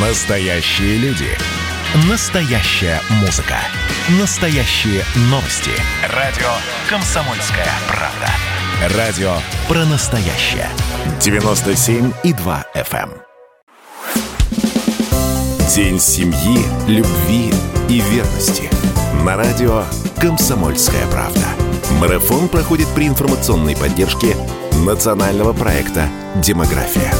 Настоящие люди. Настоящая музыка. Настоящие новости. Радио «Комсомольская правда». Радио про настоящее. 97,2 FM. эм. День семьи, любви и верности. На радио «Комсомольская правда». Марафон проходит при информационной поддержке национального проекта «Демография».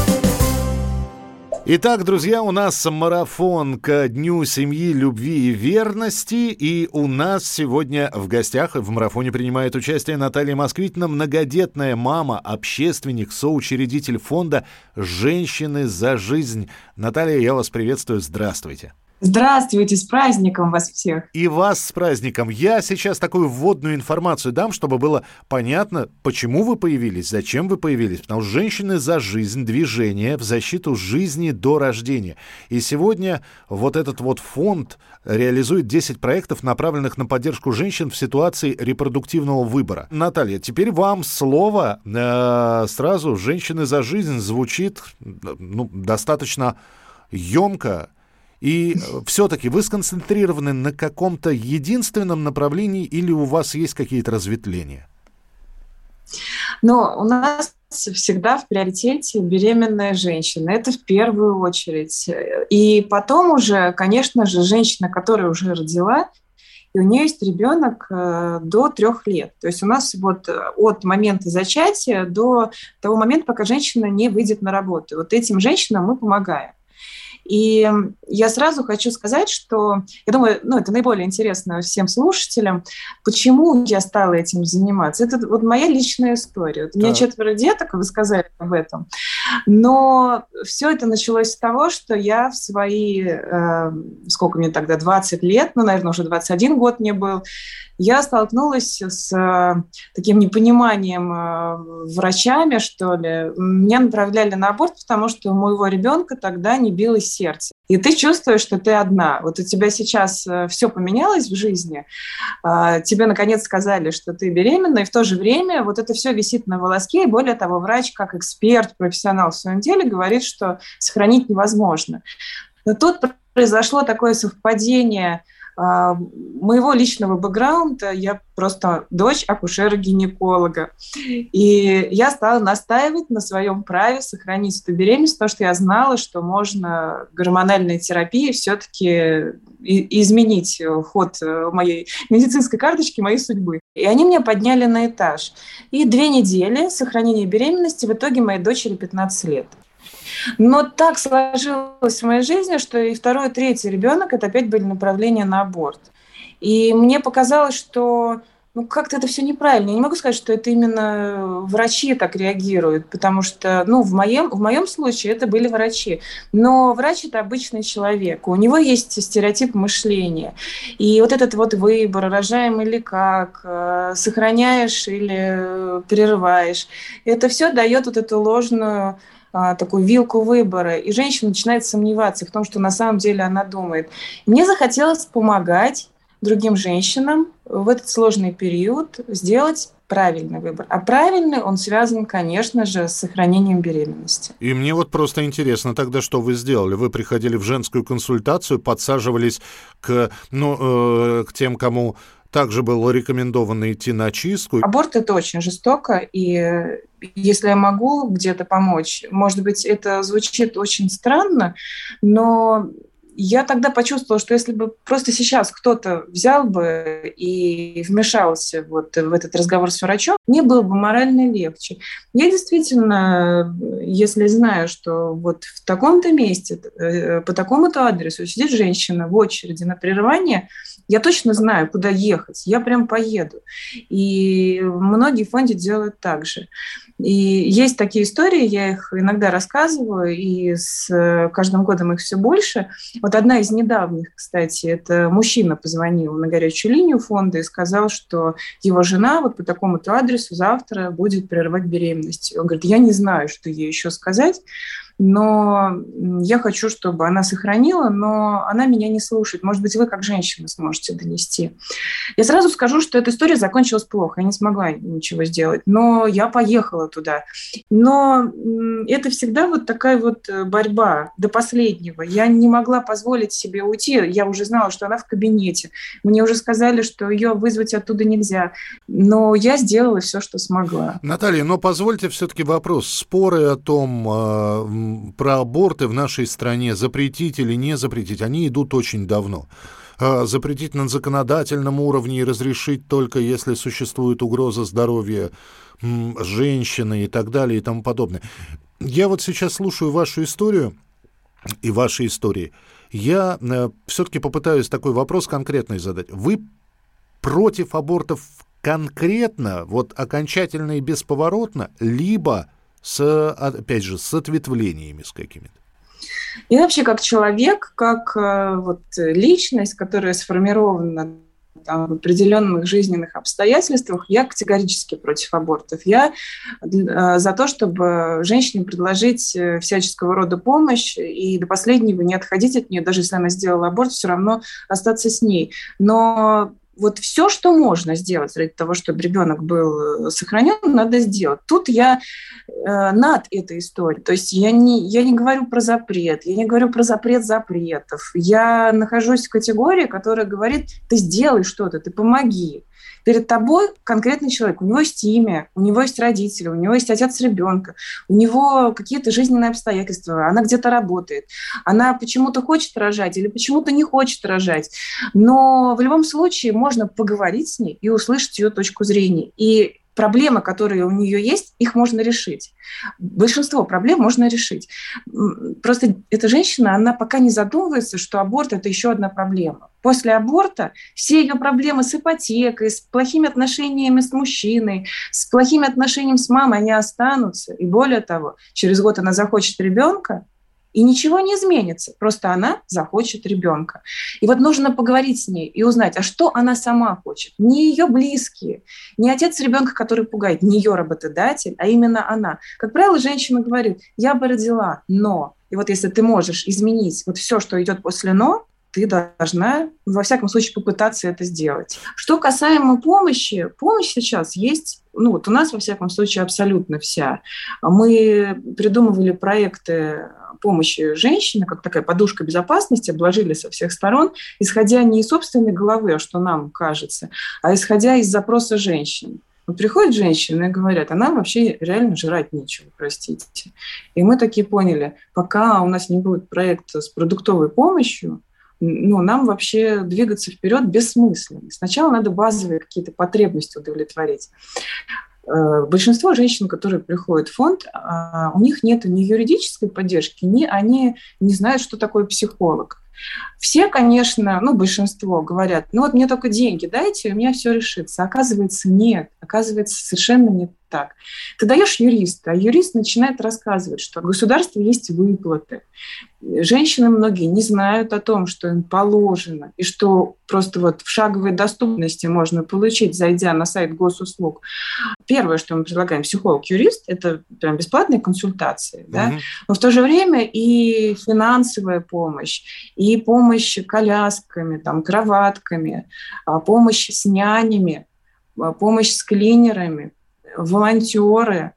Итак, друзья, у нас марафон к Дню семьи, любви и верности. И у нас сегодня в гостях в марафоне принимает участие Наталья Москвитина, многодетная мама, общественник, соучредитель фонда «Женщины за жизнь». Наталья, я вас приветствую. Здравствуйте. Здравствуйте, с праздником вас всех. И вас с праздником. Я сейчас такую вводную информацию дам, чтобы было понятно, почему вы появились, зачем вы появились. Потому что женщины за жизнь, движение в защиту жизни до рождения. И сегодня вот этот вот фонд реализует 10 проектов, направленных на поддержку женщин в ситуации репродуктивного выбора. Наталья, теперь вам слово. Э, сразу «Женщины за жизнь» звучит ну, достаточно емко, и все-таки вы сконцентрированы на каком-то единственном направлении или у вас есть какие-то разветвления? Но у нас всегда в приоритете беременная женщина. Это в первую очередь. И потом уже, конечно же, женщина, которая уже родила, и у нее есть ребенок э, до трех лет. То есть у нас вот от момента зачатия до того момента, пока женщина не выйдет на работу. Вот этим женщинам мы помогаем. И я сразу хочу сказать, что, я думаю, ну, это наиболее интересно всем слушателям, почему я стала этим заниматься. Это вот моя личная история. Вот у меня четверо деток, вы сказали об этом. Но все это началось с того, что я в свои, э, сколько мне тогда, 20 лет, ну, наверное, уже 21 год мне был, я столкнулась с э, таким непониманием э, врачами, что ли. Меня направляли на аборт, потому что у моего ребенка тогда не билось сердце. И ты чувствуешь, что ты одна. Вот у тебя сейчас э, все поменялось в жизни, э, тебе наконец сказали, что ты беременна, и в то же время вот это все висит на волоске, и более того, врач, как эксперт, профессионал в своем деле, говорит, что сохранить невозможно. Но тут произошло такое совпадение – а, моего личного бэкграунда я просто дочь акушера-гинеколога. И я стала настаивать на своем праве сохранить эту беременность, потому что я знала, что можно гормональной терапией все-таки изменить ход моей медицинской карточки, моей судьбы. И они меня подняли на этаж. И две недели сохранения беременности в итоге моей дочери 15 лет. Но так сложилось в моей жизни, что и второй, и третий ребенок это опять были направления на аборт. И мне показалось, что ну, как-то это все неправильно. Я не могу сказать, что это именно врачи так реагируют, потому что, ну, в моем, в моем случае это были врачи. Но врач – это обычный человек, у него есть стереотип мышления. И вот этот вот выбор, рожаем или как, э, сохраняешь или прерываешь, это все дает вот эту ложную такую вилку выбора, и женщина начинает сомневаться в том, что на самом деле она думает. Мне захотелось помогать другим женщинам в этот сложный период сделать правильный выбор. А правильный он связан, конечно же, с сохранением беременности. И мне вот просто интересно тогда, что вы сделали? Вы приходили в женскую консультацию, подсаживались к, ну, э, к тем, кому также было рекомендовано идти на чистку. Аборт – это очень жестоко, и если я могу где-то помочь, может быть, это звучит очень странно, но я тогда почувствовала, что если бы просто сейчас кто-то взял бы и вмешался вот в этот разговор с врачом, мне было бы морально легче. Я действительно, если знаю, что вот в таком-то месте, э, по такому-то адресу сидит женщина в очереди на прерывание, я точно знаю, куда ехать. Я прям поеду. И многие фонды делают так же. И есть такие истории, я их иногда рассказываю, и с каждым годом их все больше. Вот одна из недавних, кстати, это мужчина позвонил на горячую линию фонда и сказал, что его жена вот по такому-то адресу завтра будет прерывать беременность. Он говорит, я не знаю, что ей еще сказать, но я хочу, чтобы она сохранила, но она меня не слушает. Может быть, вы как женщина сможете донести. Я сразу скажу, что эта история закончилась плохо, я не смогла ничего сделать, но я поехала туда. Но это всегда вот такая вот э, борьба до последнего. Я не могла позволить себе уйти, я уже знала, что она в кабинете. Мне уже сказали, что ее вызвать оттуда нельзя. Но я сделала все, что смогла. Наталья, но позвольте все-таки вопрос. Споры о том, э, про аборты в нашей стране, запретить или не запретить, они идут очень давно. Э, запретить на законодательном уровне и разрешить только если существует угроза здоровья женщины и так далее и тому подобное. Я вот сейчас слушаю вашу историю и ваши истории. Я э, все-таки попытаюсь такой вопрос конкретный задать. Вы против абортов конкретно, вот окончательно и бесповоротно, либо с, опять же, с ответвлениями с какими-то? И вообще как человек, как э, вот личность, которая сформирована там, в определенных жизненных обстоятельствах, я категорически против абортов. Я э, за то, чтобы женщине предложить э, всяческого рода помощь и до последнего не отходить от нее, даже если она сделала аборт, все равно остаться с ней. Но вот все, что можно сделать ради того, чтобы ребенок был э, сохранен, надо сделать. Тут я э, над этой историей. То есть я не, я не говорю про запрет, я не говорю про запрет запретов. Я нахожусь в категории, которая говорит, ты сделай что-то, ты помоги. Перед тобой конкретный человек, у него есть имя, у него есть родители, у него есть отец ребенка, у него какие-то жизненные обстоятельства, она где-то работает, она почему-то хочет рожать или почему-то не хочет рожать. Но в любом случае можно поговорить с ней и услышать ее точку зрения. И проблемы, которые у нее есть, их можно решить. Большинство проблем можно решить. Просто эта женщина, она пока не задумывается, что аборт – это еще одна проблема. После аборта все ее проблемы с ипотекой, с плохими отношениями с мужчиной, с плохими отношениями с мамой, они останутся. И более того, через год она захочет ребенка, и ничего не изменится, просто она захочет ребенка. И вот нужно поговорить с ней и узнать, а что она сама хочет. Не ее близкие, не отец ребенка, который пугает, не ее работодатель, а именно она. Как правило, женщина говорит, я бы родила, но. И вот если ты можешь изменить вот все, что идет после «но», ты должна, во всяком случае, попытаться это сделать. Что касаемо помощи, помощь сейчас есть, ну вот у нас, во всяком случае, абсолютно вся. Мы придумывали проекты помощи женщине, как такая подушка безопасности, обложили со всех сторон, исходя не из собственной головы, а что нам кажется, а исходя из запроса женщин. Вот приходят женщины и говорят, а нам вообще реально жрать нечего, простите. И мы такие поняли, пока у нас не будет проекта с продуктовой помощью, ну, нам вообще двигаться вперед бессмысленно. Сначала надо базовые какие-то потребности удовлетворить. Э, большинство женщин, которые приходят в фонд, а, у них нет ни юридической поддержки, ни они не знают, что такое психолог. Все, конечно, ну, большинство говорят, ну вот мне только деньги дайте, у меня все решится. Оказывается, нет. Оказывается, совершенно не так. Ты даешь юриста, а юрист начинает рассказывать, что от государства есть выплаты. Женщины многие не знают о том, что им положено, и что просто вот в шаговой доступности можно получить, зайдя на сайт госуслуг. Первое, что мы предлагаем, психолог-юрист, это прям бесплатные консультации, mm-hmm. да? но в то же время и финансовая помощь, и помощь колясками, там, кроватками, а помощь с нянями, а помощь с клинерами, волонтеры,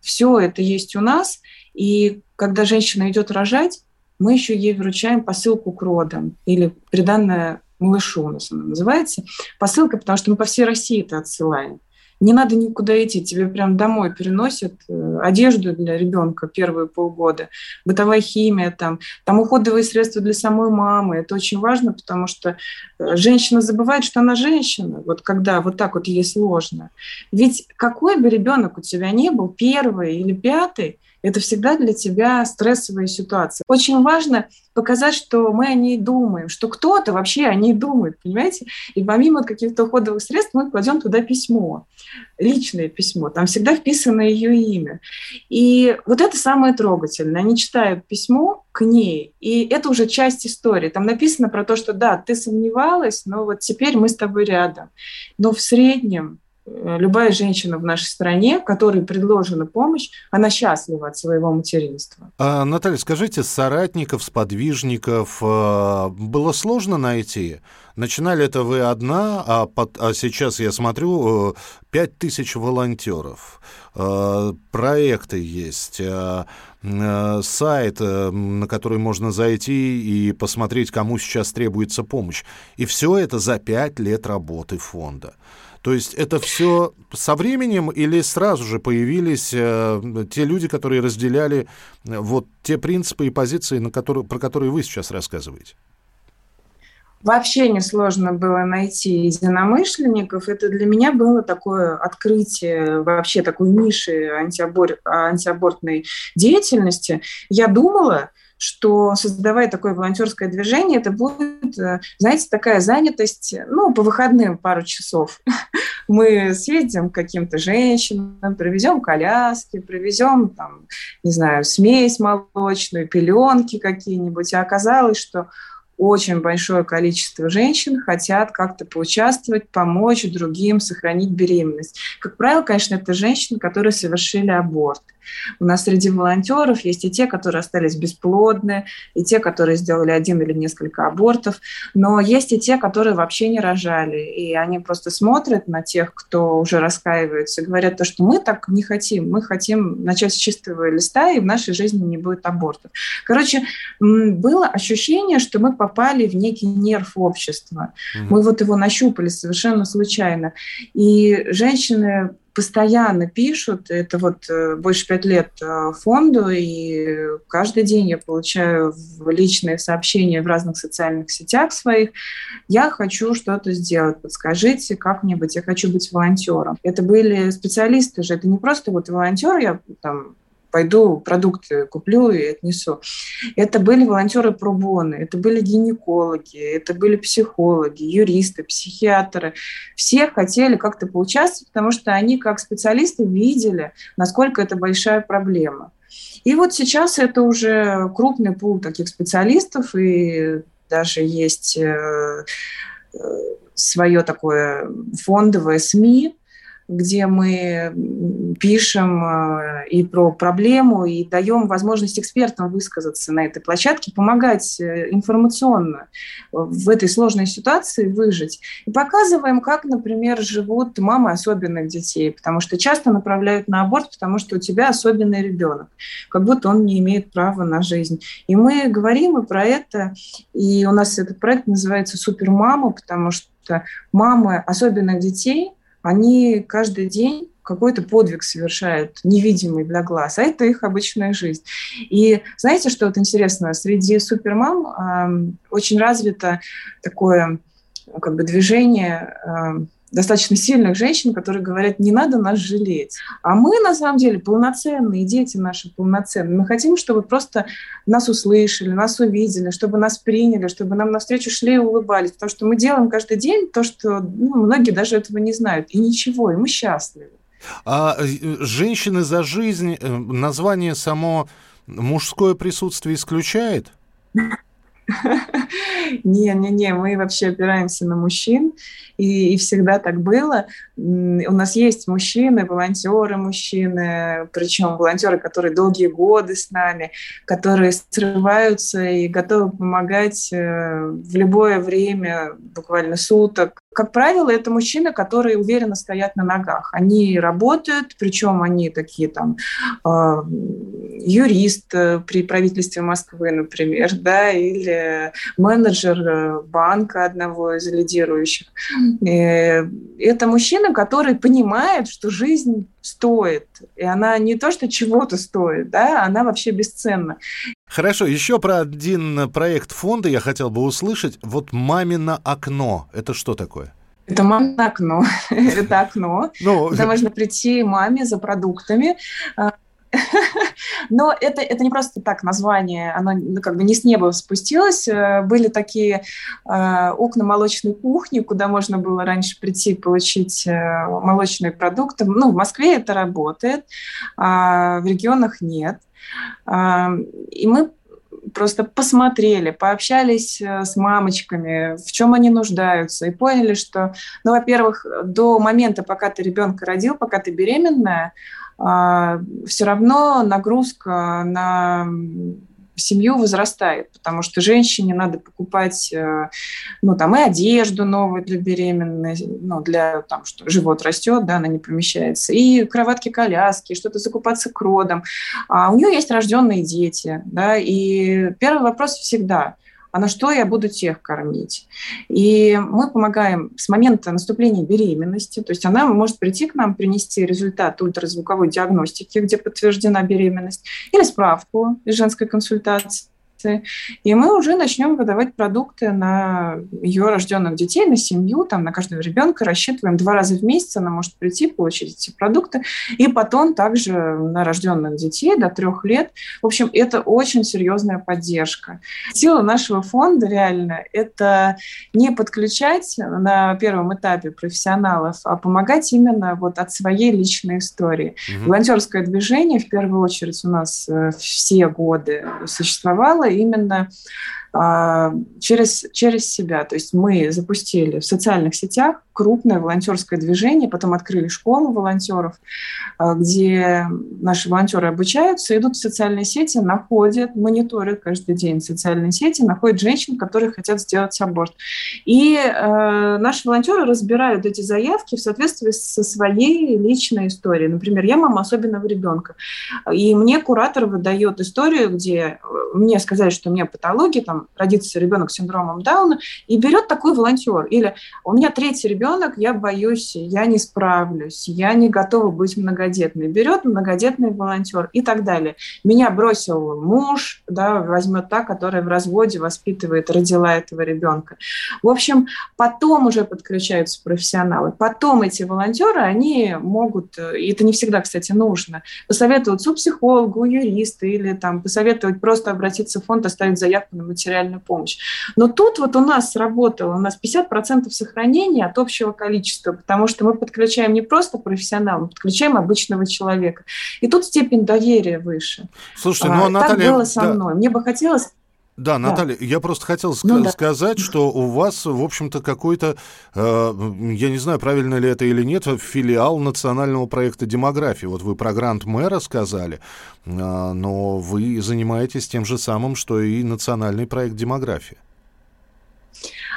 все это есть у нас. И когда женщина идет рожать, мы еще ей вручаем посылку к родам или приданное малышу у нас она называется. Посылка, потому что мы по всей России это отсылаем. Не надо никуда идти, тебе прям домой переносят э, одежду для ребенка первые полгода, бытовая химия, там, там уходовые средства для самой мамы. Это очень важно, потому что э, женщина забывает, что она женщина, вот когда вот так вот ей сложно. Ведь какой бы ребенок у тебя ни был, первый или пятый, это всегда для тебя стрессовая ситуация. Очень важно показать, что мы о ней думаем, что кто-то вообще о ней думает, понимаете? И помимо каких-то уходовых средств мы кладем туда письмо, личное письмо, там всегда вписано ее имя. И вот это самое трогательное. Они читают письмо к ней, и это уже часть истории. Там написано про то, что да, ты сомневалась, но вот теперь мы с тобой рядом. Но в среднем любая женщина в нашей стране, которой предложена помощь, она счастлива от своего материнства. А, Наталья, скажите, соратников, сподвижников э, было сложно найти? Начинали это вы одна, а, под, а сейчас я смотрю, пять тысяч волонтеров, проекты есть, сайт, на который можно зайти и посмотреть, кому сейчас требуется помощь. И все это за пять лет работы фонда. То есть это все со временем или сразу же появились э, те люди, которые разделяли э, вот те принципы и позиции, на которые, про которые вы сейчас рассказываете? Вообще несложно было найти единомышленников. Это для меня было такое открытие вообще такой ниши антиабор... антиабортной деятельности. Я думала, что создавая такое волонтерское движение, это будет, э, знаете, такая занятость, ну, по выходным пару часов. Мы съездим к каким-то женщинам, привезем коляски, привезем, там, не знаю, смесь молочную, пеленки какие-нибудь. А оказалось, что очень большое количество женщин хотят как-то поучаствовать, помочь другим сохранить беременность. Как правило, конечно, это женщины, которые совершили аборт. У нас среди волонтеров есть и те, которые остались бесплодны, и те, которые сделали один или несколько абортов, но есть и те, которые вообще не рожали, и они просто смотрят на тех, кто уже раскаивается, и говорят то, что мы так не хотим, мы хотим начать с чистого листа, и в нашей жизни не будет абортов. Короче, было ощущение, что мы попали в некий нерв общества. Mm-hmm. Мы вот его нащупали совершенно случайно. И женщины постоянно пишут, это вот э, больше пять лет э, фонду, и каждый день я получаю личные сообщения в разных социальных сетях своих, я хочу что-то сделать, подскажите как-нибудь, я хочу быть волонтером. Это были специалисты же, это не просто вот волонтер, я там пойду продукты куплю и отнесу. Это были волонтеры пробоны, это были гинекологи, это были психологи, юристы, психиатры. Все хотели как-то поучаствовать, потому что они как специалисты видели, насколько это большая проблема. И вот сейчас это уже крупный пул таких специалистов, и даже есть э, э, свое такое фондовое СМИ, где мы пишем э, и про проблему, и даем возможность экспертам высказаться на этой площадке, помогать э, информационно в этой сложной ситуации выжить. И показываем, как, например, живут мамы особенных детей, потому что часто направляют на аборт, потому что у тебя особенный ребенок, как будто он не имеет права на жизнь. И мы говорим и про это, и у нас этот проект называется «Супермама», потому что мамы особенных детей – они каждый день какой-то подвиг совершают, невидимый для глаз, а это их обычная жизнь. И знаете, что вот интересно? Среди супермам э, очень развито такое как бы движение э, достаточно сильных женщин, которые говорят, не надо нас жалеть. А мы, на самом деле, полноценные, дети наши полноценные. Мы хотим, чтобы просто нас услышали, нас увидели, чтобы нас приняли, чтобы нам навстречу шли и улыбались. Потому что мы делаем каждый день то, что ну, многие даже этого не знают. И ничего, и мы счастливы. А э, женщины за жизнь, э, название само мужское присутствие исключает? Не-не-не, мы вообще опираемся на мужчин, и, и всегда так было. У нас есть мужчины, волонтеры мужчины, причем волонтеры, которые долгие годы с нами, которые срываются и готовы помогать э, в любое время, буквально суток, как правило, это мужчины, которые уверенно стоят на ногах. Они работают, причем они такие там э, юрист при правительстве Москвы, например, да, или менеджер э, банка одного из лидирующих. Э, это мужчина, который понимает, что жизнь стоит, и она не то, что чего-то стоит, да, она вообще бесценна. Хорошо, еще про один проект фонда я хотел бы услышать. Вот «Мамино окно» — это что такое? Это мамино окно. Это окно, ну, куда можно прийти маме за продуктами, а, но это, это не просто так название, оно ну, как бы не с неба спустилось. Э, были такие э, окна молочной кухни, куда можно было раньше прийти получить э, молочные продукты. Ну, в Москве это работает, а в регионах нет. Э, и мы просто посмотрели, пообщались э, с мамочками, в чем они нуждаются, и поняли, что, ну, во-первых, до момента, пока ты ребенка родил, пока ты беременная, все равно нагрузка на семью возрастает, потому что женщине надо покупать, э, ну, там, и одежду новую для беременной, ну, для, там, что живот растет, да, она не помещается, и кроватки-коляски, что-то закупаться к родам. А у нее есть рожденные дети, да, и первый вопрос всегда – а на что я буду тех кормить. И мы помогаем с момента наступления беременности, то есть она может прийти к нам, принести результат ультразвуковой диагностики, где подтверждена беременность, или справку из женской консультации, продукции, и мы уже начнем выдавать продукты на ее рожденных детей, на семью, там, на каждого ребенка, рассчитываем два раза в месяц, она может прийти, получить эти продукты, и потом также на рожденных детей до трех лет. В общем, это очень серьезная поддержка. Сила нашего фонда реально – это не подключать на первом этапе профессионалов, а помогать именно вот от своей личной истории. Угу. Волонтерское движение в первую очередь у нас э, все годы существовало, именно а, через, через себя. То есть мы запустили в социальных сетях крупное волонтерское движение, потом открыли школу волонтеров, а, где наши волонтеры обучаются, идут в социальные сети, находят, мониторят каждый день социальные сети, находят женщин, которые хотят сделать аборт. И э, наши волонтеры разбирают эти заявки в соответствии со своей личной историей. Например, я мама особенного ребенка, и мне куратор выдает историю, где э, мне сказали, что у меня патология, там родится ребенок с синдромом Дауна, и берет такой волонтер. Или у меня третий ребенок, ребенок, я боюсь, я не справлюсь, я не готова быть многодетной. Берет многодетный волонтер и так далее. Меня бросил муж, да, возьмет та, которая в разводе воспитывает, родила этого ребенка. В общем, потом уже подключаются профессионалы. Потом эти волонтеры, они могут, и это не всегда, кстати, нужно, посоветовать психологу, юристу или там посоветовать просто обратиться в фонд, оставить заявку на материальную помощь. Но тут вот у нас сработало, у нас 50% сохранения от общего общего количества, потому что мы подключаем не просто профессионала, мы подключаем обычного человека. И тут степень доверия выше. Слушайте, ну, а, Наталья... Так было со да. мной. Мне бы хотелось да, Наталья, да. я просто хотел ну, да. сказать, что у вас, в общем-то, какой-то, э, я не знаю, правильно ли это или нет, филиал национального проекта демографии. Вот вы про грант мэра сказали, э, но вы занимаетесь тем же самым, что и национальный проект демографии.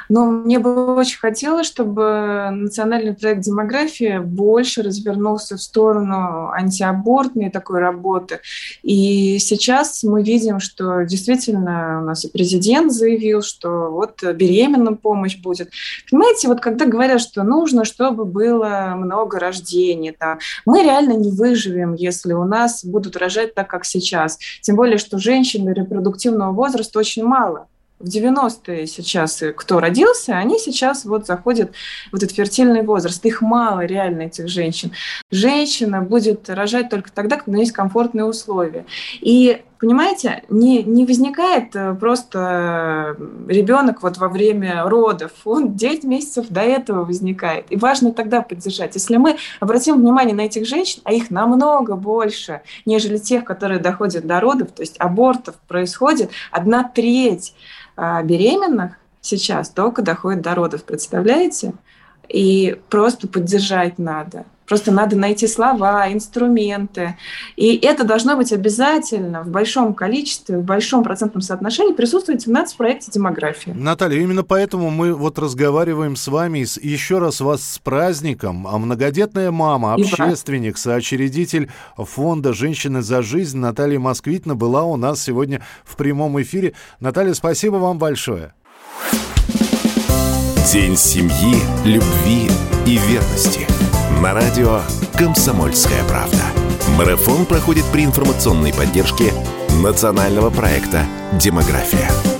Но мне бы очень хотелось, чтобы национальный проект демографии больше развернулся в сторону антиабортной такой работы. И сейчас мы видим, что действительно у нас и президент заявил, что вот беременным помощь будет. Понимаете, вот когда говорят, что нужно, чтобы было много рождений, там, мы реально не выживем, если у нас будут рожать так, как сейчас. Тем более, что женщин репродуктивного возраста очень мало в 90-е сейчас, э, кто родился, они сейчас вот заходят в этот фертильный возраст. Их мало реально, этих женщин. Женщина будет рожать только тогда, когда есть комфортные условия. И понимаете, не, не возникает э, просто ребенок вот во время родов. Он 9 месяцев до этого возникает. И важно тогда поддержать. Если мы обратим внимание на этих женщин, а их намного больше, нежели тех, которые доходят до родов, то есть абортов происходит одна треть а, беременных сейчас только доходит до родов, представляете? И просто поддержать надо. Просто надо найти слова, инструменты. И это должно быть обязательно в большом количестве, в большом процентном соотношении присутствовать в нацпроекте демографии. Наталья, именно поэтому мы вот разговариваем с вами. Еще раз вас с праздником. А многодетная мама, общественник, соочредитель фонда «Женщины за жизнь» Наталья Москвитна была у нас сегодня в прямом эфире. Наталья, спасибо вам большое. День семьи, любви и верности – на радио «Комсомольская правда». Марафон проходит при информационной поддержке национального проекта «Демография».